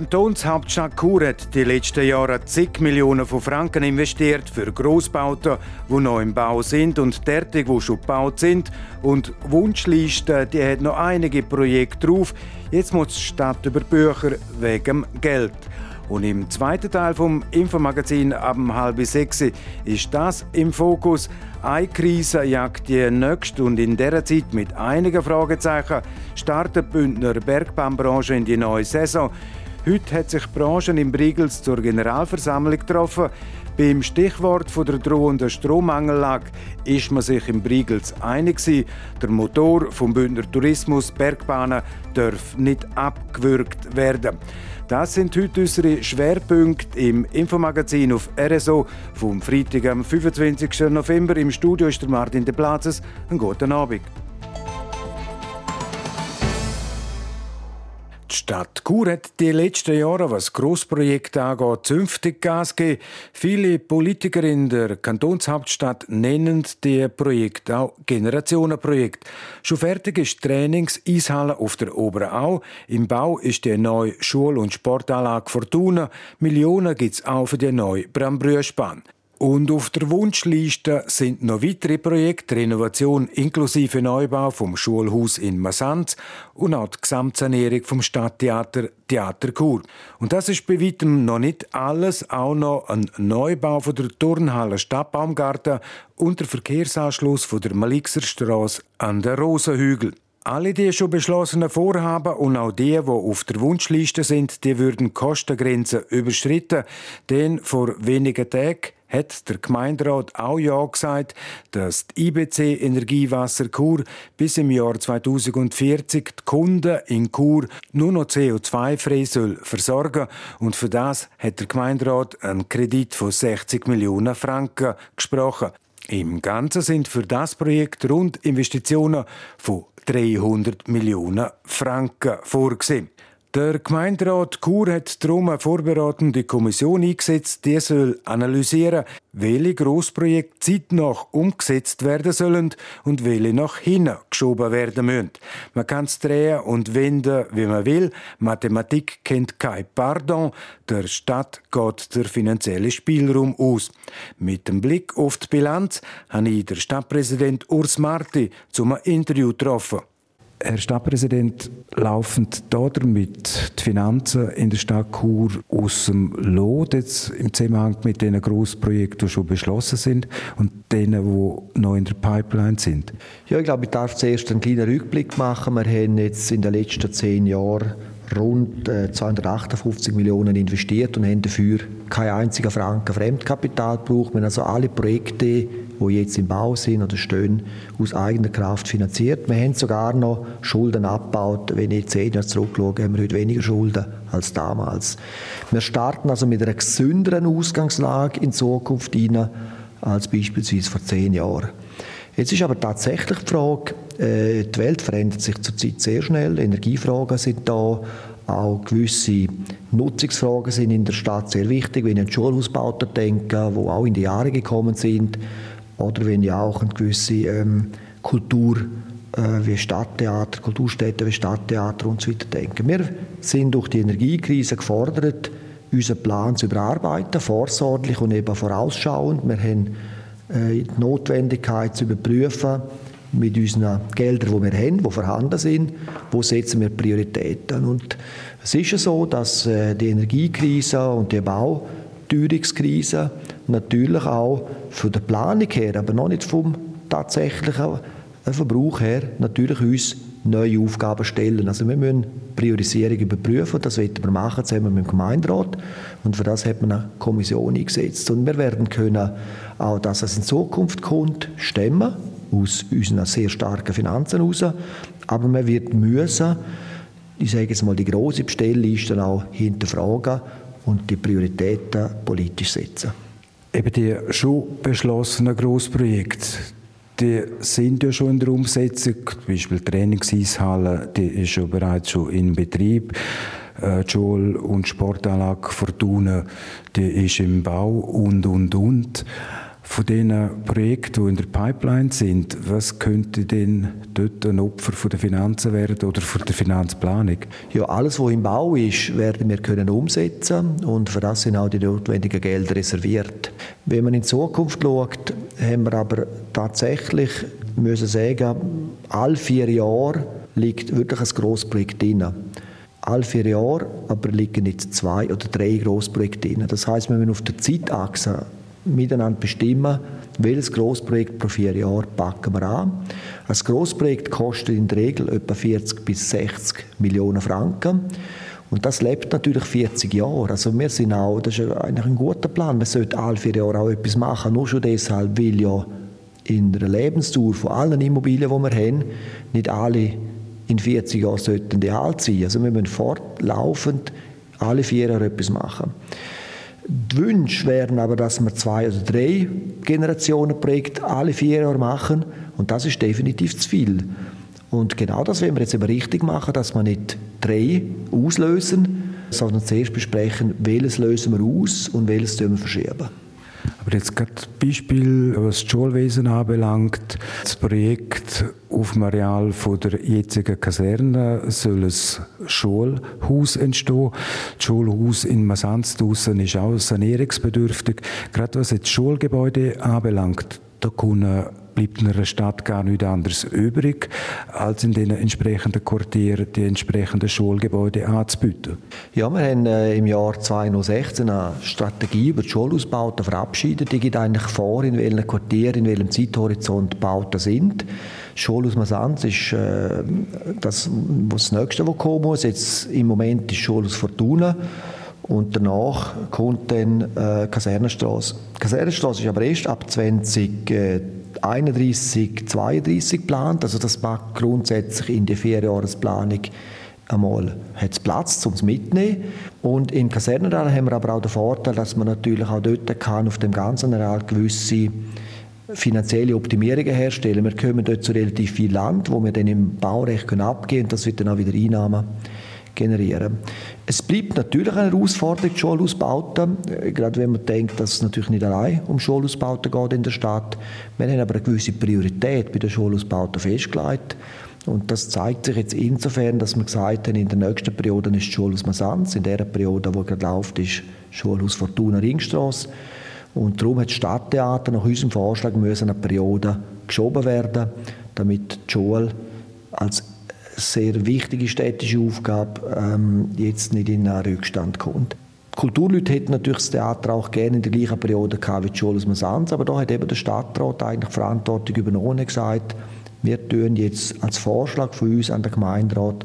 Kantonshauptstadt hat die letzten Jahre zig Millionen von Franken investiert für Großbauten, die noch im Bau sind und derartig, die schon gebaut sind. Und Wunschliste, die hat noch einige Projekte drauf. Jetzt muss die Stadt über Bücher wegen Geld. Und im zweiten Teil vom Infomagazin ab halb sechs ist das im Fokus. Eine Krise jagt die nächste und in dieser Zeit mit einigen Fragezeichen startet die Bündner Bergbahn-Branche in die neue Saison. Heute hat sich die Branche in Brigels zur Generalversammlung getroffen. Beim Stichwort von der drohenden Strommangellage ist man sich im Brigels einig Der Motor vom Bündner Tourismus Bergbahnen darf nicht abgewürgt werden. Das sind heute unsere Schwerpunkte im Infomagazin auf RSO vom Freitag, am 25. November. Im Studio ist der Martin de Platzes. Einen guten Abend. Stadt Chur hat die letzten Jahre, was Grossprojekte angeht, zünftig Gas gegeben. Viele Politiker in der Kantonshauptstadt nennen die Projekte auch Generationenprojekt. Schon fertig ist Trainings-Eishalle auf der Oberau. Im Bau ist die neue Schul- und Sportanlage Fortuna. Millionen gibt es auch für die neue Brambrüschbahn. Und auf der Wunschliste sind noch weitere Projekte, Renovation inklusive Neubau vom Schulhaus in Massanz und auch die Gesamtsanierung vom Stadttheater Theater Chur. Und das ist bei weitem noch nicht alles, auch noch ein Neubau von der Turnhalle Stadtbaumgarten und der Verkehrsanschluss von der Malixerstraße an der Rosenhügel. Alle die schon beschlossenen Vorhaben und auch die, die auf der Wunschliste sind, die würden Kostengrenzen überschritten. Denn vor wenigen Tagen hat der Gemeinderat auch Ja gesagt, dass die IBC Energiewasser Chur bis im Jahr 2040 die Kunden in Chur nur noch CO2-frei soll versorgen und für das hat der Gemeinderat einen Kredit von 60 Millionen Franken gesprochen. Im Ganzen sind für das Projekt rund Investitionen von 300 Millionen Franken vorgesehen. Der Gemeinderat Chur hat darum eine vorbereitende Kommission eingesetzt, die soll analysieren, welche Grossprojekte zeitnah umgesetzt werden sollen und welche nach hinten geschoben werden müssen. Man kann es drehen und wenden, wie man will. Mathematik kennt kein Pardon. Der Stadt geht der finanzielle Spielraum aus. Mit dem Blick auf die Bilanz habe ich den Stadtpräsident Urs Marti zum Interview getroffen. Herr Stadtpräsident, laufend damit die Finanzen in der Stadt Chur aus dem Lot jetzt im Zusammenhang mit den Grossprojekten, die schon beschlossen sind und denen, die noch in der Pipeline sind? Ja, ich glaube, ich darf zuerst einen kleinen Rückblick machen. Wir haben jetzt in den letzten zehn Jahren rund 258 äh, Millionen investiert und haben dafür keinen einzigen Franken Fremdkapital gebraucht. Wir haben also alle Projekte die jetzt im Bau sind oder stehen, aus eigener Kraft finanziert. Wir haben sogar noch Schulden abgebaut. Wenn ich zehn Jahre zurückschaue, haben wir heute weniger Schulden als damals. Wir starten also mit einer gesünderen Ausgangslage in Zukunft hinein als beispielsweise vor zehn Jahren. Jetzt ist aber tatsächlich die Frage, äh, die Welt verändert sich zurzeit sehr schnell, Energiefragen sind da, auch gewisse Nutzungsfragen sind in der Stadt sehr wichtig, wenn ich an Schulhausbauten denke, die auch in die Jahre gekommen sind, oder wenn ich auch an gewisse ähm, Kultur äh, wie Stadttheater, Kulturstädte wie Stadttheater und so weiter. Wir sind durch die Energiekrise gefordert, unseren Plan zu überarbeiten, vorsorglich und eben vorausschauend. Wir haben die Notwendigkeit zu überprüfen, mit unseren Geldern, die wir haben, die vorhanden sind, wo setzen wir Prioritäten. Und es ist ja so, dass äh, die Energiekrise und die Bauteuerungskrise natürlich auch von der Planung her, aber noch nicht vom tatsächlichen Verbrauch her, natürlich uns neue Aufgaben stellen. Also wir müssen Priorisierung überprüfen, das werden wir machen zusammen mit dem Gemeinderat und für das hat man eine Kommission eingesetzt. Und wir werden können auch, dass es in Zukunft kommt, stemmen, aus unseren sehr starken Finanzen heraus, aber man wird müssen, ich sage jetzt mal, die große Bestellliste auch hinterfragen und die Prioritäten politisch setzen eben die schon beschlossenen Grossprojekte, die sind ja schon in der Umsetzung. Zum Beispiel die Trainingseishalle, die ist ja bereits schon in Betrieb. Äh, die Schul- und Sportanlage Fortuna, die ist im Bau und, und, und. Von diesen Projekten, die in der Pipeline sind, was könnte denn dort ein Opfer von der Finanzen werden oder von der Finanzplanung? Ja, alles, was im Bau ist, werden wir können umsetzen und für das sind auch die notwendigen Gelder reserviert. Wenn man in die Zukunft schaut, haben wir aber tatsächlich müssen sagen, alle vier Jahre liegt wirklich ein grosses Projekt drin. Alle vier Jahre aber liegen nicht zwei oder drei Grossprojekte drin. Das heißt, wir müssen auf der Zeitachse miteinander bestimmen, welches Grossprojekt pro vier Jahre packen wir an. Ein Grossprojekt kostet in der Regel etwa 40 bis 60 Millionen Franken. Und das lebt natürlich 40 Jahre. Also wir sind auch, das ist eigentlich ein guter Plan. Man sollte alle vier Jahre auch etwas machen. Nur schon deshalb, weil ja in der Lebensdauer von allen Immobilien, die wir haben, nicht alle in 40 Jahren sollten die alt sein. Also wir müssen fortlaufend alle vier Jahre etwas machen. Die Wünsche wären aber, dass wir zwei oder drei Generationenprojekte alle vier Jahre machen und das ist definitiv zu viel. Und genau das wollen wir jetzt eben richtig machen, dass wir nicht drei auslösen, sondern zuerst besprechen, welches lösen wir aus und welches wir verschieben. Aber jetzt gerade Beispiel, was das Schulwesen anbelangt. Das Projekt auf dem Areal von der jetzigen Kaserne soll ein Schulhaus entstehen. Das Schulhaus in Masanz ist auch sanierungsbedürftig. Gerade was jetzt Schulgebäude anbelangt, da können bleibt in einer Stadt gar nichts anderes übrig, als in den entsprechenden Quartieren die entsprechenden Schulgebäude anzubieten. Ja, wir haben äh, im Jahr 2016 eine Strategie über die Schulausbauten verabschiedet. Die geht eigentlich vor, in welchen Quartieren, in welchem Zeithorizont Bauten sind. Schulhaus Masanz ist äh, das, das Nächste, was kommen muss. Jetzt im Moment ist Schulhaus Fortuna. Und danach kommt dann äh, Kasernenstraße. Kasernenstraße ist aber erst ab 20 äh, 31, 32 geplant. Also das mag grundsätzlich in der Vierjahresplanung einmal hat es Platz zum mitnehmen und in Kasernenreal haben wir aber auch den Vorteil, dass man natürlich auch dort kann auf dem ganzen Areal gewisse finanzielle Optimierungen herstellen. Wir kommen dort zu relativ viel Land, wo wir dann im Baurecht abgeben können. Das wird dann auch wieder Einnahmen generieren. Es bleibt natürlich eine Herausforderung, die Schulausbauten, äh, gerade wenn man denkt, dass es natürlich nicht allein um Schulausbauten geht in der Stadt. Wir haben aber eine gewisse Priorität bei den Schulausbauten festgelegt. Und das zeigt sich jetzt insofern, dass wir gesagt haben, in der nächsten Periode ist Schulhaus Masanz, in der Periode, die gerade läuft, ist Schulhaus Fortuna Ringstrasse. Und darum hat das Stadttheater nach unserem Vorschlag müssen eine Periode geschoben werden, damit die Schule als sehr wichtige städtische Aufgabe ähm, jetzt nicht in einen Rückstand kommt. Die Kulturleute hätten natürlich das Theater auch gerne in der gleichen Periode gehabt wie die Schule Masanz, aber da hat eben der Stadtrat eigentlich Verantwortung übernommen und gesagt, wir tun jetzt als Vorschlag von uns an den Gemeinderat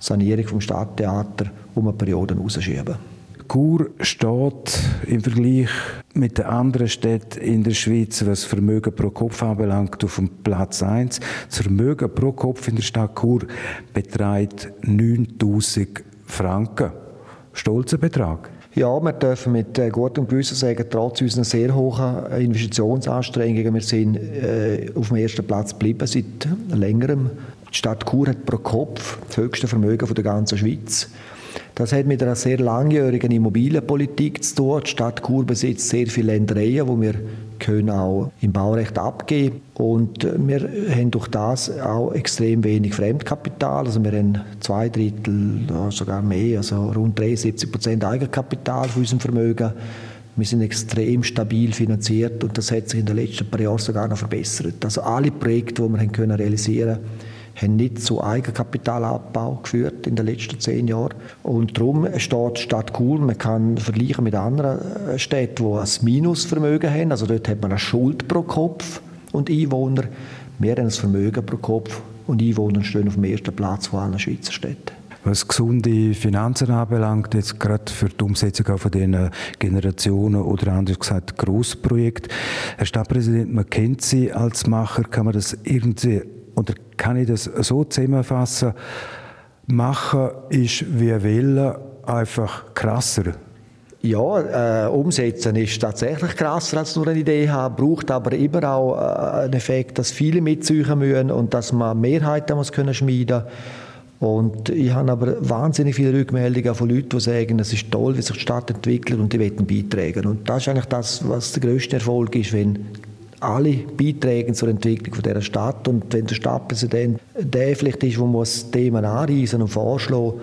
Sanierung vom Stadttheater um eine Periode rausschieben. Chur steht im Vergleich mit den anderen Städten in der Schweiz, was Vermögen pro Kopf anbelangt, auf dem Platz 1. Das Vermögen pro Kopf in der Stadt Chur beträgt 9000 Franken. Stolzer Betrag. Ja, wir dürfen mit äh, gutem Gewissen sagen, trotz unserer sehr hohen Investitionsanstrengungen, wir sind äh, auf dem ersten Platz geblieben seit längerem. Die Stadt Chur hat pro Kopf das höchste Vermögen der ganzen Schweiz. Das hat mit einer sehr langjährigen Immobilienpolitik zu tun. Die Stadt Chur besitzt sehr viele Ländereien, die wir können auch im Baurecht abgeben und wir haben durch das auch extrem wenig Fremdkapital. Also wir haben zwei Drittel, sogar mehr, also rund 73 Prozent Eigenkapital für unser Vermögen. Wir sind extrem stabil finanziert und das hat sich in den letzten paar Jahren sogar noch verbessert. Also alle Projekte, die wir haben können realisieren konnten, haben nicht zu Eigenkapitalabbau geführt in den letzten zehn Jahren. Und darum steht die Stadt Chur, man kann vergleichen mit anderen äh, Städten, die ein Minusvermögen haben. Also dort hat man eine Schuld pro Kopf und Einwohner. Wir haben ein Vermögen pro Kopf und Einwohner stehen auf dem ersten Platz von allen Schweizer Städten. Was gesunde Finanzen anbelangt, jetzt gerade für die Umsetzung von diesen Generationen oder anders gesagt Grossprojekten. Herr Stadtpräsident, man kennt Sie als Macher, kann man das irgendwie oder kann ich das so zusammenfassen? Machen ist wie Wille einfach krasser. Ja, äh, umsetzen ist tatsächlich krasser als nur eine Idee haben, braucht aber immer auch äh, einen Effekt, dass viele mitziehen müssen und dass man Mehrheiten muss können schmieden und ich habe aber wahnsinnig viele Rückmeldungen von Leuten, die sagen, es ist toll, wie sich die Stadt entwickelt und die wollen beitragen. Und das ist eigentlich das, was der grösste Erfolg ist, wenn alle beitragen zur Entwicklung dieser Stadt und wenn der Stadtpräsident der vielleicht ist, der muss Themen anreisen und vorschlagen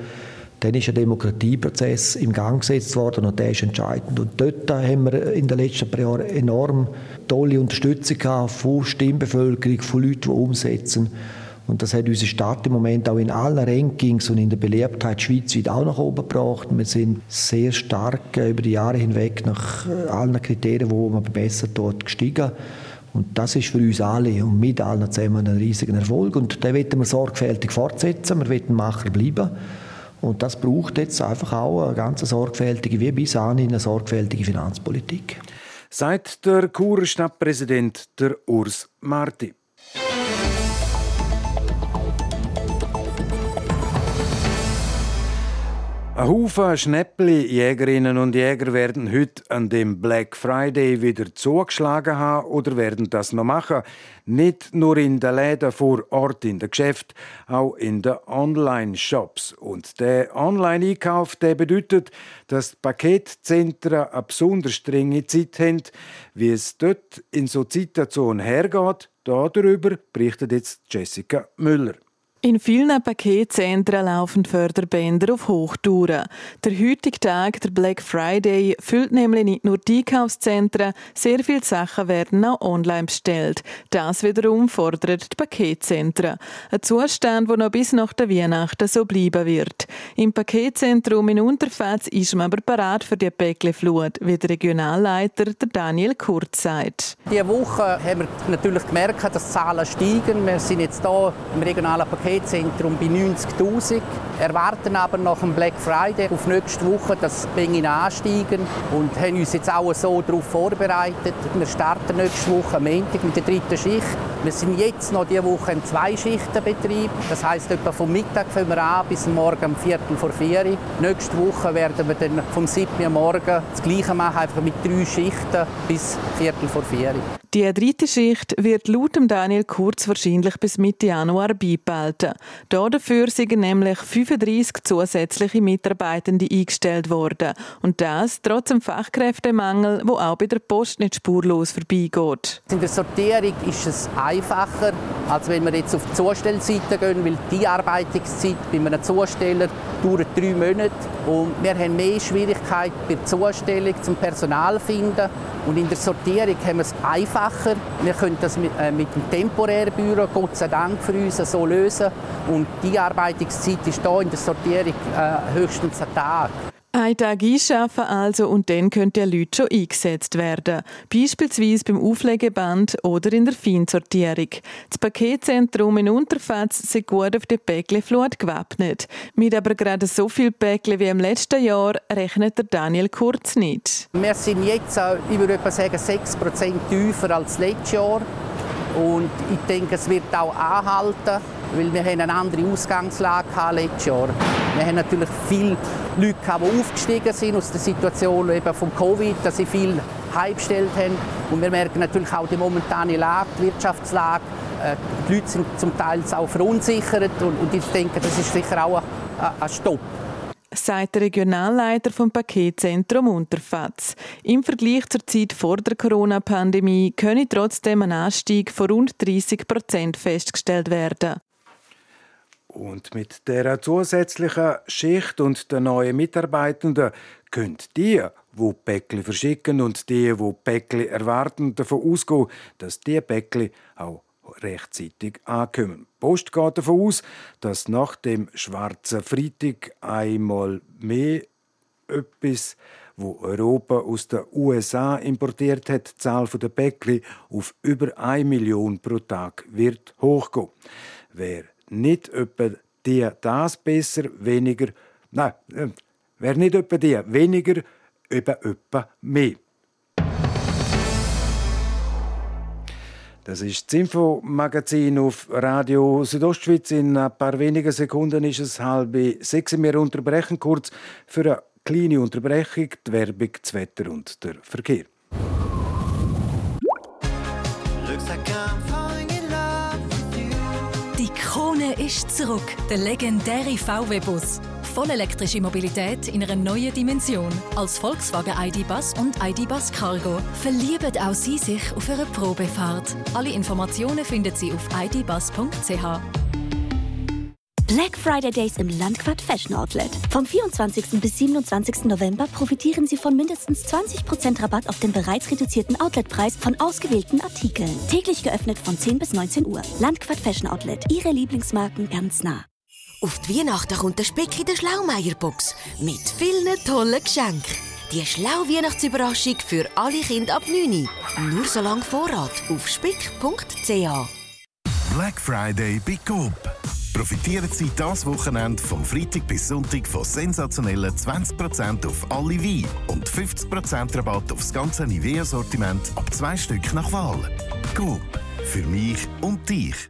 dann ist ein Demokratieprozess im Gang gesetzt worden und der ist entscheidend. Und dort haben wir in den letzten paar Jahren enorm tolle Unterstützung gehabt von Stimmbevölkerung, von Leuten, die umsetzen. Und das hat unsere Stadt im Moment auch in allen Rankings und in der Beliebtheit schweizweit auch nach oben gebracht. Wir sind sehr stark äh, über die Jahre hinweg nach äh, allen Kriterien, die man verbessert dort gestiegen. Und das ist für uns alle und mit allen zusammen ein riesiger Erfolg. Und den wollen wir sorgfältig fortsetzen. Wir wollen Macher bleiben. Und das braucht jetzt einfach auch eine ganz sorgfältige, wie bis anhin eine sorgfältige Finanzpolitik. Seit der Churer Stadtpräsident der Urs Marti. Ein Haufen Schnäppli-Jägerinnen und Jäger werden heute an dem Black Friday wieder zugeschlagen haben oder werden das noch machen. Nicht nur in den Läden vor Ort in den Geschäft, auch in den Online-Shops. Und der Online-Einkauf bedeutet, dass die Paketzentren eine besonders strenge Zeit haben. Wie es dort in so Situationen hergeht, darüber berichtet jetzt Jessica Müller. In vielen Paketzentren laufen Förderbänder auf Hochtouren. Der heutige Tag, der Black Friday, füllt nämlich nicht nur die Einkaufszentren, sehr viele Sachen werden auch online bestellt. Das wiederum fordert die Paketzentren. Ein Zustand, der noch bis nach der Weihnachten so bleiben wird. Im Paketzentrum in Unterfatz ist man aber parat für die Päckchenflut, wie der Regionalleiter Daniel Kurz sagt. Diese Woche haben wir natürlich gemerkt, dass die Zahlen steigen. Wir sind jetzt hier im regionalen Paket OP-Zentrum bei 90'000. Erwarten aber nach dem Black Friday auf nächste Woche, dass die Mengen ansteigen und haben uns jetzt auch so darauf vorbereitet. Wir starten nächste Woche am Montag mit der dritten Schicht. Wir sind jetzt noch diese Woche im Zwei-Schichten-Betrieb. Das heisst, etwa vom Mittag fangen wir an bis morgen um Viertel vor vier. Nächste Woche werden wir dann vom 7. Uhr morgen das Gleiche machen, einfach mit drei Schichten bis Viertel vor vier. Die dritte Schicht wird laut Daniel Kurz wahrscheinlich bis Mitte Januar beibehalten. Dafür sind nämlich 35 zusätzliche Mitarbeitende eingestellt worden. Und das trotz dem Fachkräftemangel, wo auch bei der Post nicht spurlos vorbeigeht. In der Sortierung ist es einfacher, als wenn wir jetzt auf die Zustellseite gehen, weil die Arbeitungszeit bei einem Zusteller dauert drei Monate. Und wir haben mehr Schwierigkeiten bei der Zustellung zum Personal finden. Und in der Sortierung haben wir es einfacher. Wir können das mit, äh, mit dem temporären Büro, Gott sei Dank für uns, so lösen. Und die Arbeitungszeit ist hier in der Sortierung äh, höchstens ein Tag. Ein Tag einschaffen also und dann können die Leute schon eingesetzt werden. Beispielsweise beim Auflegeband oder in der Feinsortierung. Das Paketzentrum in Unterfatz sind gut auf die Päckchenflut gewappnet. Mit aber gerade so viel Päckchen wie im letzten Jahr rechnet der Daniel Kurz nicht. Wir sind jetzt, ich würde sagen, 6% tiefer als letztes Jahr. Und ich denke, es wird auch anhalten, weil wir eine andere Ausgangslage letztes Jahr. Wir haben natürlich viele Leute, die aufgestiegen sind aus der Situation eben vom Covid, dass sie viel heimgestellt haben. Und wir merken natürlich auch die momentane Lage, die Wirtschaftslage. Äh, die Leute sind zum Teil auch verunsichert und ich denke, das ist sicher auch ein Stopp sagt der Regionalleiter vom Paketzentrum Unterfatz. Im Vergleich zur Zeit vor der Corona-Pandemie könne trotzdem ein Anstieg von rund 30 Prozent festgestellt werden. Und mit der zusätzlichen Schicht und den neuen Mitarbeitenden können die, wo Päckli verschicken und die, wo Päckli erwarten, davon ausgehen, dass die Päckli auch rechtzeitig ankommen. Die Post geht davon aus, dass nach dem Schwarzen Freitag einmal mehr etwas wo Europa aus den USA importiert hat, die Zahl der Päckli auf über 1 Million pro Tag wird hochgehen. Wer nicht etwa die das besser, weniger, nein, äh, wer nicht etwa die weniger, eben etwa mehr. Das ist das Infomagazin auf Radio Südostschweiz. In ein paar wenigen Sekunden ist es halb sechs. Wir unterbrechen kurz für einen kleine Unterbrechung, die Werbung, das Wetter und der Verkehr. Die Krone ist zurück, der legendäre VW-Bus. Vollelektrische Mobilität in einer neuen Dimension. Als Volkswagen ID-Bus und ID-Bus Cargo verlieben auch Sie sich auf einer Probefahrt. Alle Informationen finden Sie auf idbus.ch. Black Friday Days im Landquart Fashion Outlet. Vom 24. bis 27. November profitieren Sie von mindestens 20% Rabatt auf den bereits reduzierten Outletpreis von ausgewählten Artikeln. Täglich geöffnet von 10 bis 19 Uhr. Landquart Fashion Outlet. Ihre Lieblingsmarken ganz nah. Auf die Weihnachten kommt der Speck in der Schlaumeier-Box mit vielen tollen Geschenken. Die Schlau-Weihnachtsüberraschung für alle Kinder ab 9 Nur so lange Vorrat auf spick.ch. Black Friday bei Coop. Profitieren Sie das Wochenende vom Freitag bis Sonntag von sensationellen 20% auf alle Wein und 50% Rabatt auf das ganze Nivea-Sortiment ab zwei Stück nach Wahl. Coop. Für mich und dich.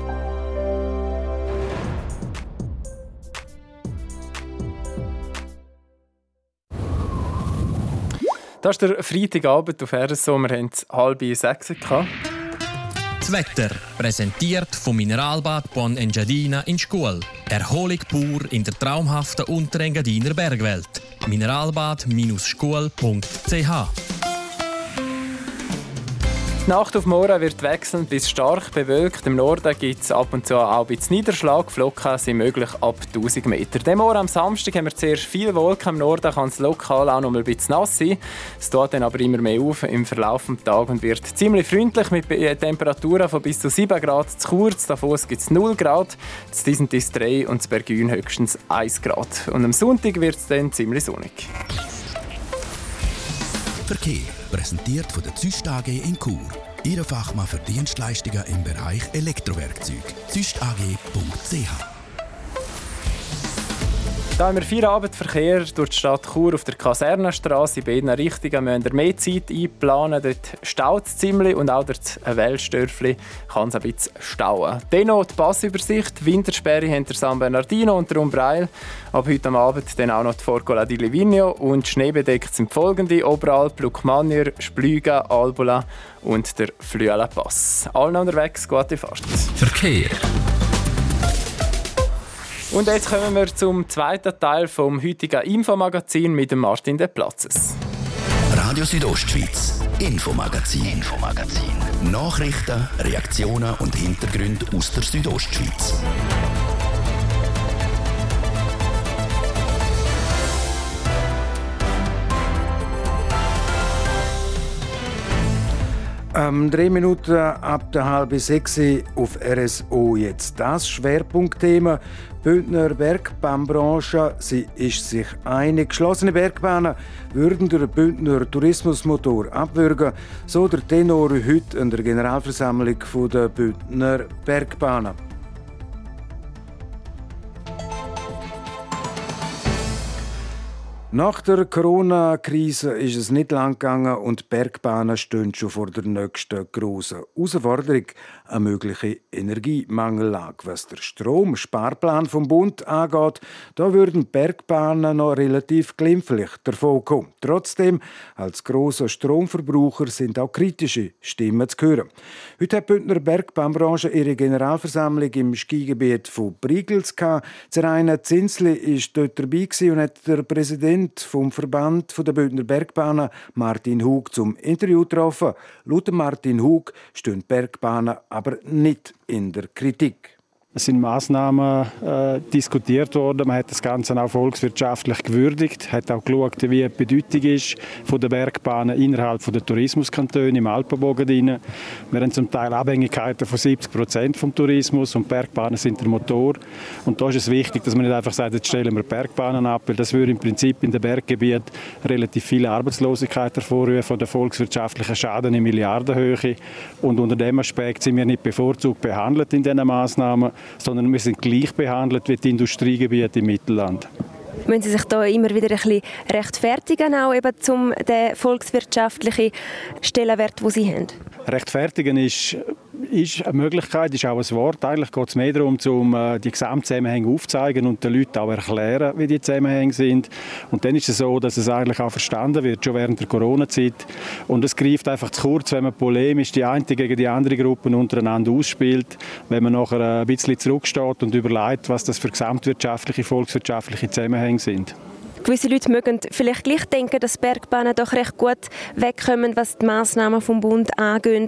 Das ist der Freitagabend auf RSO. Wir haben es halb sechs. Das Wetter, präsentiert vom Mineralbad Bon Engadina in Schkuhl. Erholung pur in der traumhaften Unterengadiner Bergwelt. Mineralbad-schkuhl.ch die Nacht auf morgen wird wechselnd bis stark bewölkt. Im Norden gibt es ab und zu auch ein bisschen Niederschlag. Flocken sind möglich ab 1000 Meter. Dem Morgen am Samstag haben wir zuerst viele Wolken. Im Norden kann es lokal auch noch ein bisschen nass sein. Es tut dann aber immer mehr auf im Verlauf des Tages und wird ziemlich freundlich mit Temperaturen von bis zu 7 Grad zu kurz. Davos gibt es 0 Grad. Zu diesen ist 3 und zu Bergün höchstens 1 Grad. Und am Sonntag wird es dann ziemlich sonnig. Verkehr präsentiert von der Züst AG in Chur. Ihre Fachmann für Dienstleistungen im Bereich Elektrowerkzeug. züstag.ch da haben wir Feierabendverkehr durch die Stadt Chur auf der Kasernenstraße. In beiden Richtungen müssen wir mehr Zeit einplanen. Dort staut es ziemlich und auch durch Wellstörfli kann es ein bisschen stauen. Dennoch die Passübersicht. Wintersperre hinter San Bernardino und der Umbreil. Ab heute Abend dann auch noch die Forcola di Livigno. Und schneebedeckt sind folgende: Oberalp, Lukmanier, Splüga, Albola und der Flüelenpass. Allen unterwegs, gute Fahrt. Verkehr. Und jetzt kommen wir zum zweiten Teil vom heutigen Infomagazin mit dem Martin De Platzes. Radio Südostschweiz, Infomagazin, Infomagazin. Nachrichten, Reaktionen und Hintergründe aus der Südostschweiz. Ähm, drei Minuten ab der halben sechs auf RSO jetzt das Schwerpunktthema Bündner Bergbahn-Branche, sie ist sich einig. Geschlossene Bergbahnen würden den Bündner Tourismusmotor abwürgen, so der Tenor heute in der Generalversammlung der Bündner Bergbahnen. Nach der Corona-Krise ist es nicht lang gegangen und die Bergbahnen stehen schon vor der nächsten grossen Herausforderung, eine mögliche Energiemangellage. Was der Stromsparplan vom Bund angeht, da würden Bergbahnen noch relativ glimpflich davon kommen. Trotzdem, als grosser Stromverbraucher sind auch kritische Stimmen zu hören. Heute hat die Bündner Bergbahnbranche ihre Generalversammlung im Skigebiet von Brigels gehabt. Zeraina Zinsli war dort dabei und hat der Präsident Präsident vom Verband der Bündner Bergbahnen, Martin Hug, zum Interview getroffen. Laut Martin Hug stehen Bergbahnen aber nicht in der Kritik. Es sind Massnahmen äh, diskutiert worden. Man hat das Ganze auch volkswirtschaftlich gewürdigt, hat auch geschaut, wie die Bedeutung ist von der Bergbahnen innerhalb der Tourismuskantone im Alpenbogen. Drin. Wir haben zum Teil Abhängigkeiten von 70 Prozent vom Tourismus und Bergbahnen sind der Motor. Und da ist es wichtig, dass man nicht einfach sagt, jetzt stellen wir Bergbahnen ab, weil das würde im Prinzip in den Berggebieten relativ viele Arbeitslosigkeit hervorrufen der volkswirtschaftlichen Schaden in Milliardenhöhe. Und unter dem Aspekt sind wir nicht bevorzugt behandelt in diesen Massnahmen sondern wir sind gleich behandelt wie die Industriegebiete im Mittelland. Müssen Sie sich da immer wieder ein bisschen rechtfertigen, auch eben zum den volkswirtschaftlichen Stellenwert, den Sie haben? Rechtfertigen ist ist eine Möglichkeit, ist auch ein Wort. Eigentlich geht es mehr darum, um äh, die Gesamtzusammenhänge aufzuzeigen und den Leuten auch erklären, wie die Zusammenhänge sind. Und dann ist es so, dass es eigentlich auch verstanden wird, schon während der Corona-Zeit. Und es greift einfach zu kurz, wenn man polemisch die eine gegen die andere Gruppe untereinander ausspielt, wenn man nachher ein bisschen zurücksteht und überlegt, was das für gesamtwirtschaftliche, volkswirtschaftliche Zusammenhänge sind. Gewisse Leute mögen vielleicht gleich denken, dass Bergbahnen doch recht gut wegkommen, was die Massnahmen vom Bund angehen.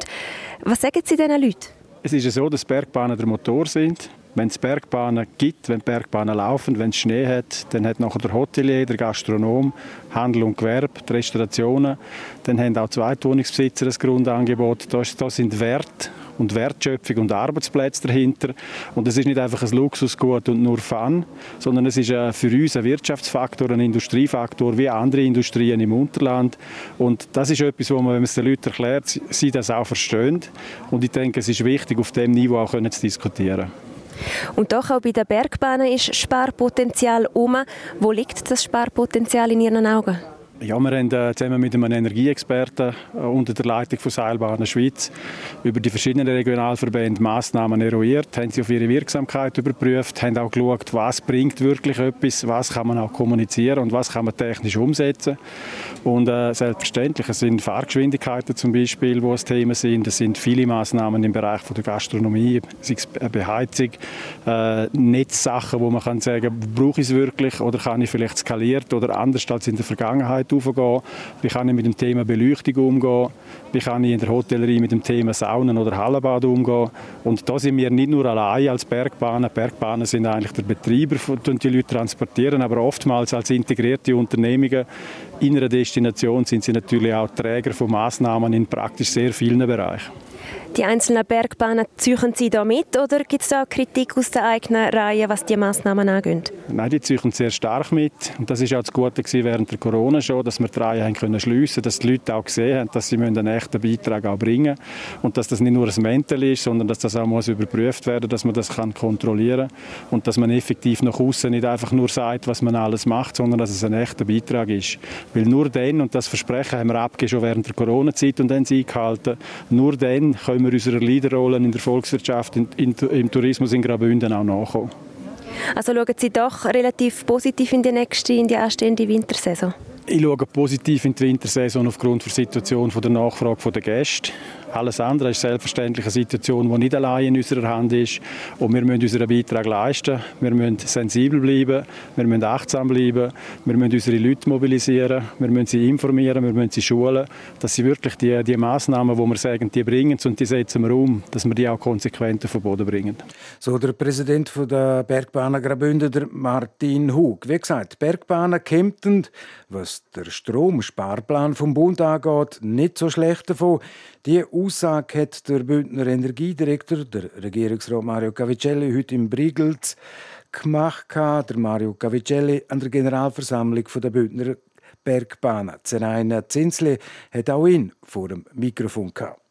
Was sagen Sie diesen Leuten? Es ist ja so, dass Bergbahnen der Motor sind. Wenn es Bergbahnen gibt, wenn Bergbahnen laufen, wenn es Schnee hat, dann hat nachher der Hotelier, der Gastronom, Handel und Gewerbe, die Restaurationen, dann haben auch Zweitwohnungsbesitzer ein Grundangebot. Da sind Werte und Wertschöpfung und Arbeitsplätze dahinter. Und es ist nicht einfach ein Luxusgut und nur Fun, sondern es ist für uns ein Wirtschaftsfaktor, ein Industriefaktor wie andere Industrien im Unterland. Und das ist etwas, wo man, wenn man es den Leuten erklärt, sie das auch verstehen. Und ich denke, es ist wichtig, auf dem Niveau auch zu diskutieren. Und doch auch bei den Bergbahnen ist Sparpotenzial um. Wo liegt das Sparpotenzial in Ihren Augen? Ja, wir haben äh, zusammen mit einem Energieexperten äh, unter der Leitung von Seilbahnen Schweiz über die verschiedenen Regionalverbände Massnahmen eruiert, haben sie auf ihre Wirksamkeit überprüft, haben auch geschaut, was bringt wirklich etwas, was kann man auch kommunizieren und was kann man technisch umsetzen. Und äh, selbstverständlich, es sind Fahrgeschwindigkeiten zum Beispiel, wo es Themen sind. Es sind viele Massnahmen im Bereich von der Gastronomie, sei es Beheizung, äh, Netzsachen, wo man kann sagen, brauche ich es wirklich oder kann ich vielleicht skaliert oder anders als in der Vergangenheit aufgehen? Wie kann ich mit dem Thema Beleuchtung umgehen? Wie kann ich in der Hotellerie mit dem Thema Saunen oder Hallenbad umgehen? Und da sind wir nicht nur allein als Bergbahnen. Bergbahnen sind eigentlich der Betreiber, die die Leute transportieren, aber oftmals als integrierte Unternehmungen in einer Destination sind sie natürlich auch Träger von Maßnahmen in praktisch sehr vielen Bereichen. Die einzelnen Bergbahnen ziehen Sie da mit oder gibt es da Kritik aus der eigenen Reihe, was die Massnahmen angeht? Nein, die ziehen sehr stark mit. Und das ist auch das Gute während der Corona schon, dass wir die Reihe haben können schliessen, dass die Leute auch gesehen haben, dass sie einen echten Beitrag auch bringen und dass das nicht nur ein Mental ist, sondern dass das auch muss überprüft werden, dass man das kann kontrollieren und dass man effektiv nach außen nicht einfach nur sagt, was man alles macht, sondern dass es ein echter Beitrag ist. Weil nur dann und das Versprechen haben wir abgegeben schon während der Corona-Zeit und dann eingehalten. Nur dann können wir unserer Leaderrolle in der Volkswirtschaft, in, in, im Tourismus in Graubünden auch nachkommen. Also schauen Sie doch relativ positiv in die nächste, in die anstehende Wintersaison? Ich schaue positiv in die Wintersaison aufgrund der Situation der Nachfrage der Gäste. Alles andere ist selbstverständlich eine Situation, die nicht allein in unserer Hand ist. Und wir müssen unseren Beitrag leisten. Wir müssen sensibel bleiben, wir müssen achtsam bleiben, wir müssen unsere Leute mobilisieren, wir müssen sie informieren, wir müssen sie schulen, dass sie wirklich die, die Massnahmen, die wir sagen, die bringen und die setzen wir um, dass wir die auch konsequent auf den Boden bringen. So der Präsident der Bergbahnen Graubünden, Martin Hug. Wie gesagt, Bergbahnen kämpfen, was der Stromsparplan vom Bund angeht, nicht so schlecht davon. Die Aussage hat der Bündner Energiedirektor, der Regierungsrat Mario Cavicelli, heute im Brigels gemacht. Der Mario Cavicelli an der Generalversammlung der Bündner Bergbahnen. Zeraina Zinsli hat auch ihn vor dem Mikrofon gehabt.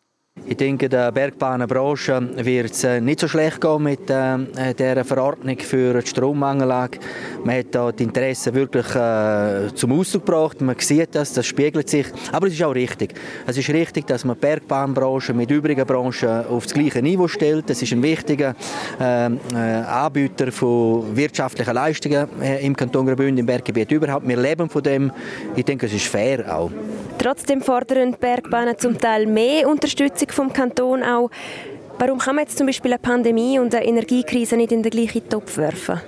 Ich denke, der Bergbahnenbranche wird es äh, nicht so schlecht gehen mit äh, der Verordnung für die Strommangellage. Man hat da die Interessen wirklich äh, zum Ausdruck gebracht. Man sieht das, das spiegelt sich. Aber es ist auch richtig. Es ist richtig, dass man die Bergbahnbranche mit übrigen Branchen auf das gleiche Niveau stellt. Das ist ein wichtiger äh, äh Anbieter von wirtschaftlichen Leistungen äh, im Kanton Graubünden, im Berggebiet überhaupt. Wir leben von dem. Ich denke, es ist fair auch. Trotzdem fordern die Bergbahnen zum Teil mehr Unterstützung vom Kanton auch. Warum kann man jetzt zum Beispiel eine Pandemie und eine Energiekrise nicht in den gleichen Topf werfen?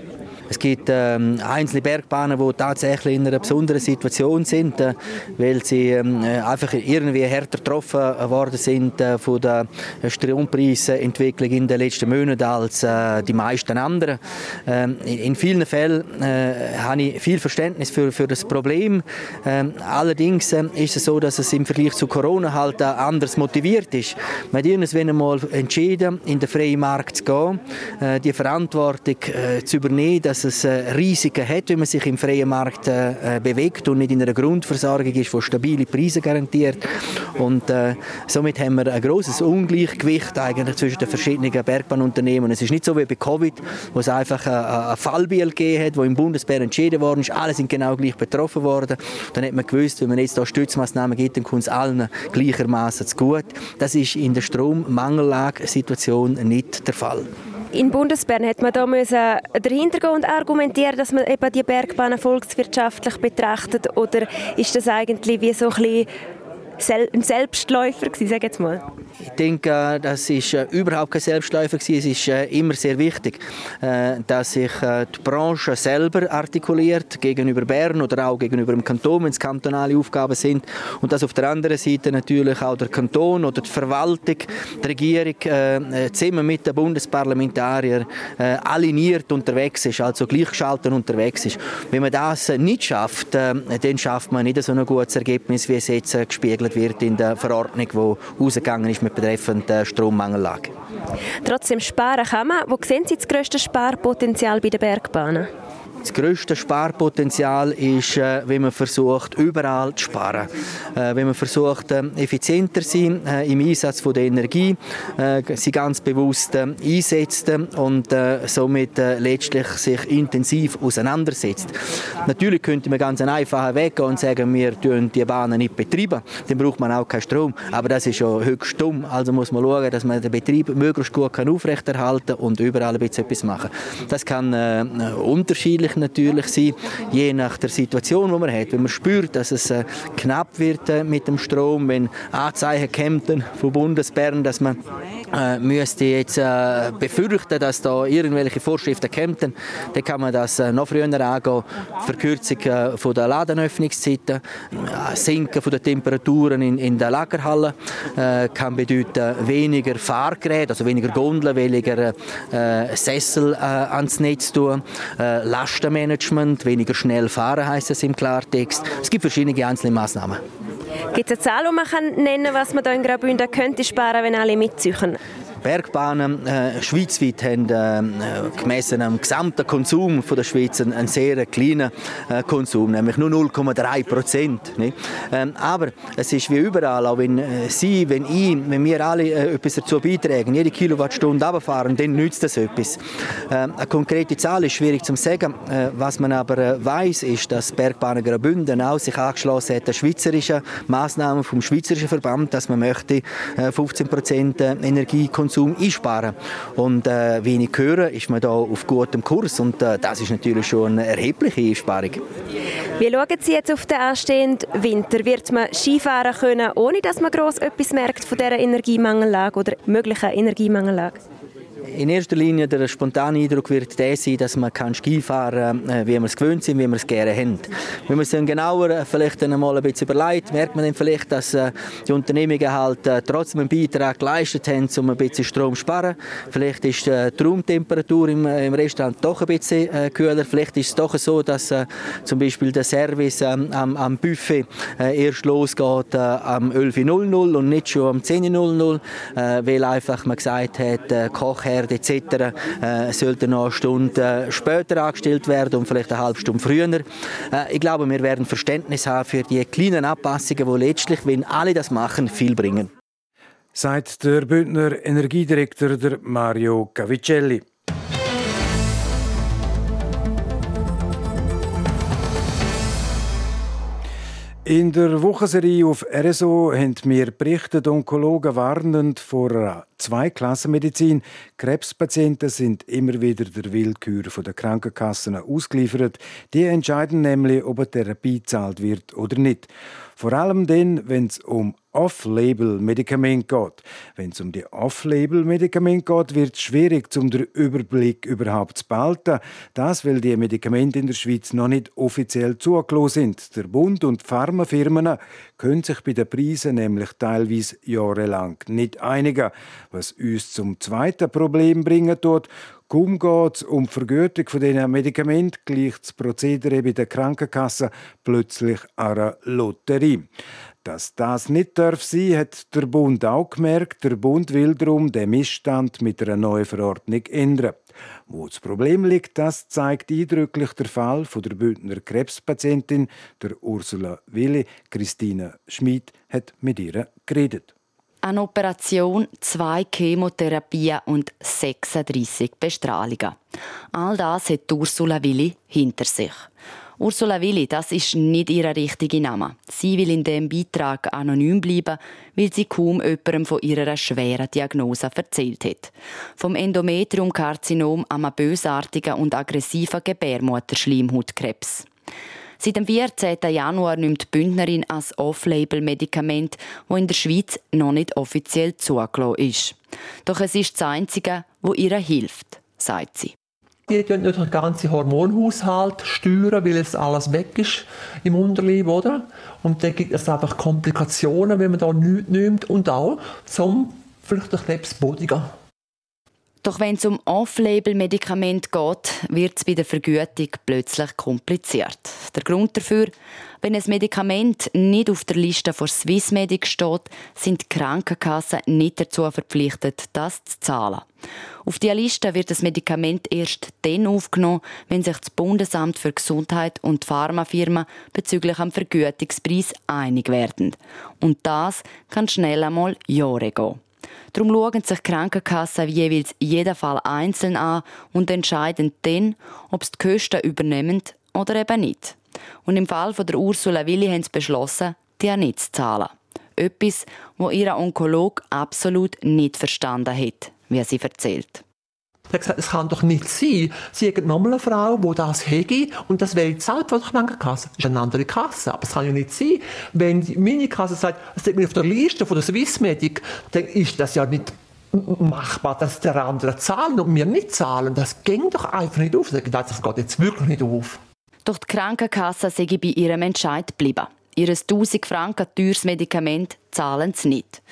Es gibt ähm, einzelne Bergbahnen, die tatsächlich in einer besonderen Situation sind, äh, weil sie ähm, einfach irgendwie härter getroffen worden sind äh, von der Strompreisentwicklung in den letzten Monaten als äh, die meisten anderen. Ähm, in, vielen Fällen äh, habe ich viel Verständnis für, für das Problem. Ähm, allerdings äh, ist es so, dass es im Vergleich zu Corona halt anders motiviert ist. Wir haben irgendwann einmal entschieden, in den freien Markt zu gehen, äh, die Verantwortung zu übernehmen, dass es Risiken hat, wenn man sich im freien Markt bewegt und nicht in einer Grundversorgung ist, die stabile Preise garantiert. Und äh, somit haben wir ein großes Ungleichgewicht eigentlich zwischen den verschiedenen Bergbahnunternehmen. Es ist nicht so wie bei Covid, wo es einfach ein Fallbiel gegeben hat, wo im Bundesbär entschieden worden ist, alle sind genau gleich betroffen worden. Dann hat man gewusst, wenn man jetzt hier Stützmaßnahmen gibt, dann kommt es allen gleichermaßen zu gut. Das ist in der Strommangellage-Situation nicht der Fall. In Bundesbern hat man da müssen den Hintergrund argumentieren, dass man eben die Bergbahnen volkswirtschaftlich betrachtet oder ist das eigentlich wie so ein bisschen ein Selbstläufer gewesen, sage jetzt mal? Ich denke, äh, das ist äh, überhaupt kein Selbstläufer gewesen. Es ist äh, immer sehr wichtig, dass sich die Branche selber artikuliert gegenüber Bern oder auch gegenüber dem Kanton, wenn es kantonale Aufgaben sind und dass auf der anderen Seite natürlich auch der Kanton oder die Verwaltung, die Regierung zusammen mit den Bundesparlamentariern aligniert unterwegs ist, also gleichgeschaltet unterwegs ist. Wenn man das nicht schafft, dann schafft man nicht so ein gutes Ergebnis, wie es jetzt gespiegelt geregelt wird in der Verordnung, die rausgegangen ist mit betreffend der Strommangellage. Trotzdem sparen kann man. Wo sehen Sie das grösste Sparpotenzial bei den Bergbahnen? Das grösste Sparpotenzial ist, äh, wenn man versucht, überall zu sparen. Äh, wenn man versucht, äh, effizienter zu sein im Einsatz der Energie, sie ganz bewusst einsetzt und somit letztlich sich intensiv auseinandersetzt. Natürlich könnte man ganz einen einfachen Weg gehen und sagen, wir betreiben die Bahnen nicht betreiben. Dann braucht man auch keinen Strom. Aber das ist schon höchst dumm. Also muss man schauen, dass man den Betrieb möglichst gut kann aufrechterhalten und überall ein bisschen etwas machen. Das kann unterschiedlich unterschiedlich natürlich sein, je nach der Situation, die man hat. Wenn man spürt, dass es äh, knapp wird äh, mit dem Strom, wenn Anzeichen kommen von Bundesbern, dass man äh, müsste jetzt äh, befürchten, dass da irgendwelche Vorschriften kommen, dann kann man das äh, noch früher angehen. Verkürzung äh, von der Ladenöffnungszeiten, äh, Sinken von der Temperaturen in, in der Lagerhalle äh, kann bedeuten weniger Fahrgeräte, also weniger Gondeln, weniger äh, Sessel ans Netz tun, Lastenmanagement, weniger schnell fahren heißt es im Klartext. Es gibt verschiedene einzelne Maßnahmen. Gibt es eine Zahl, die man kann nennen kann, was man hier in Graubünden könnte sparen, wenn alle mitziehen? Bergbahnen äh, schweizweit haben äh, gemessen am gesamten Konsum von der Schweiz einen, einen sehr kleinen äh, Konsum, nämlich nur 0,3 Prozent. Ähm, aber es ist wie überall, auch wenn äh, Sie, wenn ich, wenn wir alle äh, etwas dazu beitragen, jede Kilowattstunde runterfahren, dann nützt das etwas. Ähm, eine konkrete Zahl ist schwierig zu sagen. Äh, was man aber weiß, ist, dass Bergbahnen Graubünden auch sich angeschlossen hat, der schweizerischen Maßnahmen vom Schweizerischen Verband, dass man möchte 15 Prozent Energiekonsum Konsum einsparen. Und äh, wie ich höre, ist man da auf gutem Kurs und äh, das ist natürlich schon eine erhebliche Einsparung. Wie schauen Sie jetzt auf den anstehenden Winter? Wird man Skifahren können, ohne dass man gross etwas merkt von dieser Energiemangellage oder möglichen Energiemangellage? In erster Linie der spontane Eindruck wird der sein, dass man Ski fahren kann, äh, wie wir es gewöhnt sind, wie wir es gerne haben. Wenn man es dann genauer äh, vielleicht dann mal ein bisschen überlegt, merkt man dann vielleicht, dass äh, die Unternehmungen halt trotzdem einen Beitrag geleistet haben, um ein bisschen Strom zu sparen. Vielleicht ist die Raumtemperatur im, im Restaurant doch ein bisschen kühler. Vielleicht ist es doch so, dass zum Beispiel der Service am, am Buffet erst losgeht am 11.00 und nicht schon am 10.00, weil einfach man gesagt hat, Kochherr Pferde etc. Äh, sollten noch eine Stunde später angestellt werden und vielleicht eine halbe Stunde früher. Äh, ich glaube, wir werden Verständnis haben für die kleinen Anpassungen, die letztlich, wenn alle das machen, viel bringen. Seit der Bündner Energiedirektor Mario Cavicelli. In der Wochenserie auf RSO haben wir berichtet, Onkologen warnend vor einer Zweiklassenmedizin. Krebspatienten sind immer wieder der Willkür der Krankenkassen ausgeliefert. Die entscheiden nämlich, ob eine Therapie gezahlt wird oder nicht. Vor allem dann, wenn es um Off-Label-Medikament geht. Wenn es um die Off-Label-Medikamente geht, wird es schwierig, um den Überblick überhaupt zu behalten. Das, weil die Medikamente in der Schweiz noch nicht offiziell zugelassen sind. Der Bund und die Pharmafirmen können sich bei den Preisen nämlich teilweise jahrelang nicht einigen, was uns zum zweiten Problem bringen tut. Kaum geht es um die Vergütung von diesen Medikamenten, gleicht das Prozedere bei der Krankenkasse plötzlich einer Lotterie. Dass das nicht darf sein, hat der Bund auch gemerkt. Der Bund will darum den Missstand mit einer neuen Verordnung ändern. Wo das Problem liegt, das zeigt eindrücklich der Fall von der Bündner Krebspatientin, der Ursula Willi. Christine Schmid hat mit ihr geredet. Eine Operation, zwei Chemotherapien und 36 Bestrahlungen. All das hat Ursula Willi hinter sich. Ursula Willi, das ist nicht ihr richtiger Name. Sie will in dem Beitrag anonym bleiben, weil sie kaum jemandem von ihrer schweren Diagnose erzählt hat. Vom Endometriumkarzinom am bösartigen und aggressiven Gebärmutterschleimhautkrebs. Seit dem 14. Januar nimmt die Bündnerin als Off-Label-Medikament, das in der Schweiz noch nicht offiziell zugelassen ist. Doch es ist das Einzige, wo ihr hilft, sagt sie. Die steuern nicht den ganzen Hormonhaushalt steuern, weil es alles weg ist im Unterleib, oder? Und dann gibt es einfach Komplikationen, wenn man da nichts nimmt und auch zum vielleicht den Krebs bodigen. Doch wenn es um Off-Label-Medikamente geht, wird es bei der Vergütung plötzlich kompliziert. Der Grund dafür, wenn ein Medikament nicht auf der Liste von Swissmedic steht, sind die Krankenkassen nicht dazu verpflichtet, das zu zahlen. Auf dieser Liste wird das Medikament erst dann aufgenommen, wenn sich das Bundesamt für Gesundheit und die Pharmafirmen bezüglich am Vergütungspreis einig werden. Und das kann schnell einmal Jahre gehen. Darum schauen sich Krankenkassen jeweils jeden Fall einzeln an und entscheiden dann, ob sie die Kosten übernehmen oder eben nicht. Und im Fall von der Ursula Willi haben sie beschlossen, die nicht zu zahlen. Etwas, wo ihr Onkolog absolut nicht verstanden hat, wie sie erzählt. Er hat gesagt, es kann doch nicht sein. Sie haben nochmal eine Frau, die das hege und das wäre zahlt von der Krankenkasse. Das ist eine andere Kasse. Aber es kann ja nicht sein. Wenn meine Kasse sagt, es steht mir auf der Liste von der Swissmedic, dann ist das ja nicht machbar, dass der andere zahlen und wir nicht zahlen. Das ging doch einfach nicht auf. Das geht jetzt wirklich nicht auf. Doch die Krankenkasse sei bei ihrem Entscheid geblieben. Ihr 1000 Franken teures Medikament zahlen sie nicht.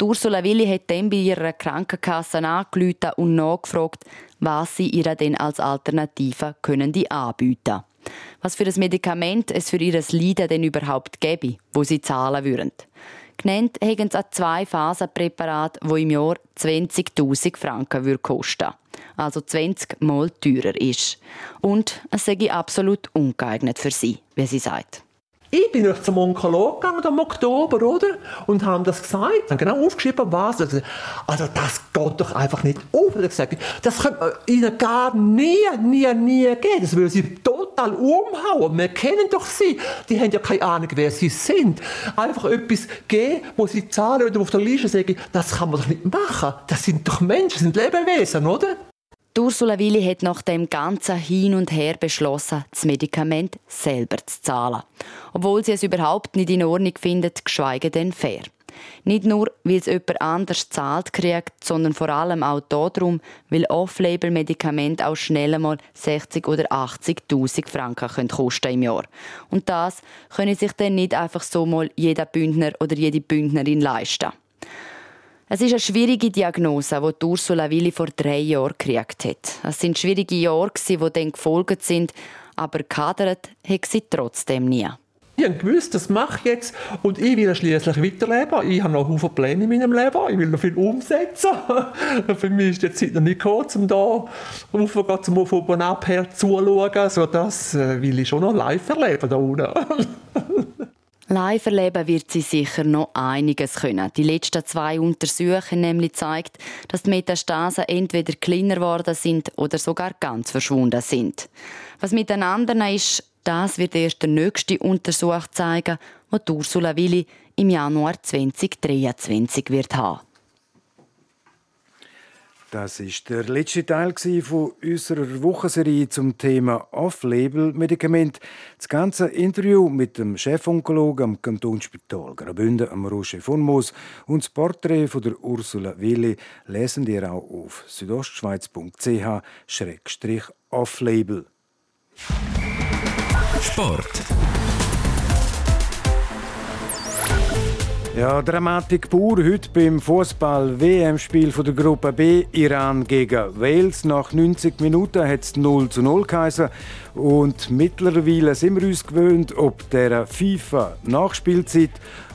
Die Ursula Willi hat dann bei ihrer Krankenkasse angerufen und nachgefragt, was sie ihr denn als Alternative können die anbieten Was für ein Medikament es für ihr Leiden denn überhaupt gäbe, wo sie zahlen würden. Genannt haben sie ein Zwei-Phasen-Präparat, das im Jahr 20.000 Franken kosten würde. Also 20 Mal teurer ist. Und es sei absolut ungeeignet für sie, wie sie sagt. Ich bin zum Onkologen gegangen im Oktober, oder? Und haben das gesagt, haben genau aufgeschrieben, was. Also das geht doch einfach nicht auf. Und gesagt, das könnte man ihnen gar nie, nie, nie geben. Das würde sie total umhauen. Wir kennen doch sie. Die haben ja keine Ahnung, wer sie sind. Einfach etwas geben, wo sie zahlen oder auf der Liste sagen, das kann man doch nicht machen. Das sind doch Menschen, das sind Lebewesen, oder? Ursula Willi hat nach dem ganzen Hin und Her beschlossen, das Medikament selber zu zahlen. Obwohl sie es überhaupt nicht in Ordnung findet, geschweige denn fair. Nicht nur, weil es jemand anders zahlt kriegt, sondern vor allem auch darum, weil Off-Label-Medikamente auch schnell mal 60 oder 80.000 Franken können kosten im Jahr. Und das können sich dann nicht einfach so mal jeder Bündner oder jede Bündnerin leisten. Es ist eine schwierige Diagnose, die Ursula Willi vor drei Jahren gekriegt hat. Es sind schwierige Jahre, die dann gefolgt sind, aber kadert hat sie trotzdem nie. Ich gewusst, das mache ich jetzt und ich will schließlich weiterleben. Ich habe noch viele Pläne in meinem Leben. Ich will noch viel umsetzen. Für mich ist die Zeit noch nicht gekommen, um da rauf, zum Auf und Ab her zuschauen. Also das äh, will ich schon noch live erleben da unten. Live erleben wird sie sicher noch einiges können. Die letzten zwei Untersuchungen nämlich zeigt, dass die Metastasen entweder kleiner geworden sind oder sogar ganz verschwunden sind. Was mit den anderen ist, das wird erst der nächste Untersuch zeigen, den Ursula Willi im Januar 2023 wird haben. Das ist der letzte Teil von unserer Wochenserie zum Thema Off-Label-Medikament. Das ganze Interview mit dem Chefonkologen am Kantonsspital Graubünden, am Roger von Moos und das Porträt von der Ursula Willi lesen ihr auch auf südostschweiz.ch-off-label. Sport. Ja, Dramatik pur heute beim Fußball-WM-Spiel der Gruppe B Iran gegen Wales. Nach 90 Minuten hat es 0 zu 0 geheißen. Und mittlerweile sind wir uns gewöhnt, ob der FIFA-Nachspielzeit,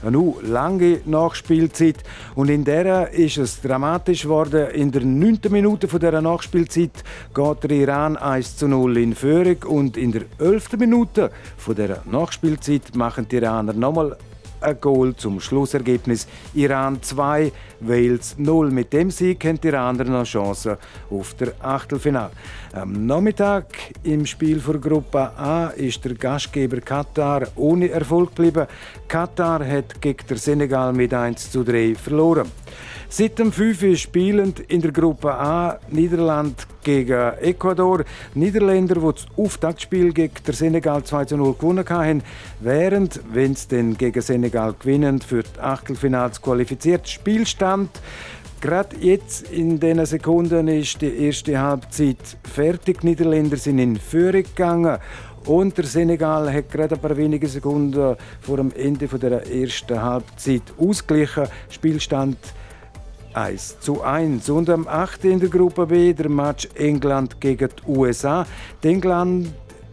eine lange Nachspielzeit. Und in der ist es dramatisch geworden. In der 9. Minute dieser Nachspielzeit geht der Iran 1 zu 0 in Führung. Und in der 11. Minute dieser Nachspielzeit machen die Iraner nochmal ein Goal zum Schlussergebnis. Iran 2, Wales 0. Mit dem Sieg die Iraner noch Chancen auf der Achtelfinale. Am Nachmittag im Spiel für Gruppe A ist der Gastgeber Katar ohne Erfolg geblieben. Katar hat gegen den Senegal mit 1 zu 3 verloren. Seit dem 5. spielend in der Gruppe A Niederland gegen Ecuador. Niederländer, die das Auftaktspiel gegen der Senegal 2 zu 0 gewonnen haben, während, wenn sie dann gegen Senegal gewinnen, für die Achtelfinals qualifiziert. Spielstand Gerade jetzt in diesen Sekunden ist die erste Halbzeit fertig. Die Niederländer sind in Führung gegangen. Und der Senegal hat gerade ein paar wenige Sekunden vor dem Ende der ersten Halbzeit ausgeglichen. Spielstand 1 zu 1. Und am 8. in der Gruppe B der Match England gegen die USA. Die, England,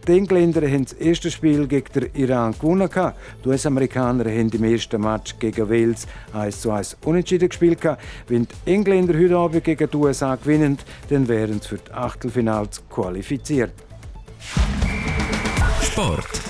die Engländer haben das erste Spiel gegen den Iran gewonnen. Die US-Amerikaner haben im ersten Match gegen Wales 1 zu 1 unentschieden gespielt. Wenn die Engländer heute Abend gegen die USA gewinnen, dann wären sie für die Achtelfinals qualifiziert. Sport.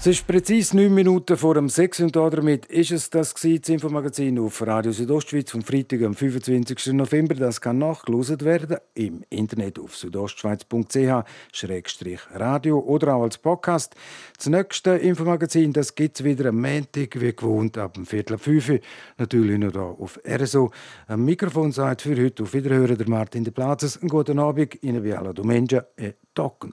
Es ist präzise neun Minuten vor dem 6 und damit ist es das, das Infomagazin auf Radio Südostschweiz vom Freitag, am 25. November. Das kann nachgelost werden im Internet auf südostschweiz.ch-radio oder auch als Podcast. Das nächste Infomagazin gibt es wieder am Montag, wie gewohnt, ab dem Viertel ab 5 Natürlich noch hier auf RSO. Am Mikrofon sagt für heute auf Wiederhören der Martin de Plazes. Einen guten Abend, Ihnen wie alle Domenja e Tocken.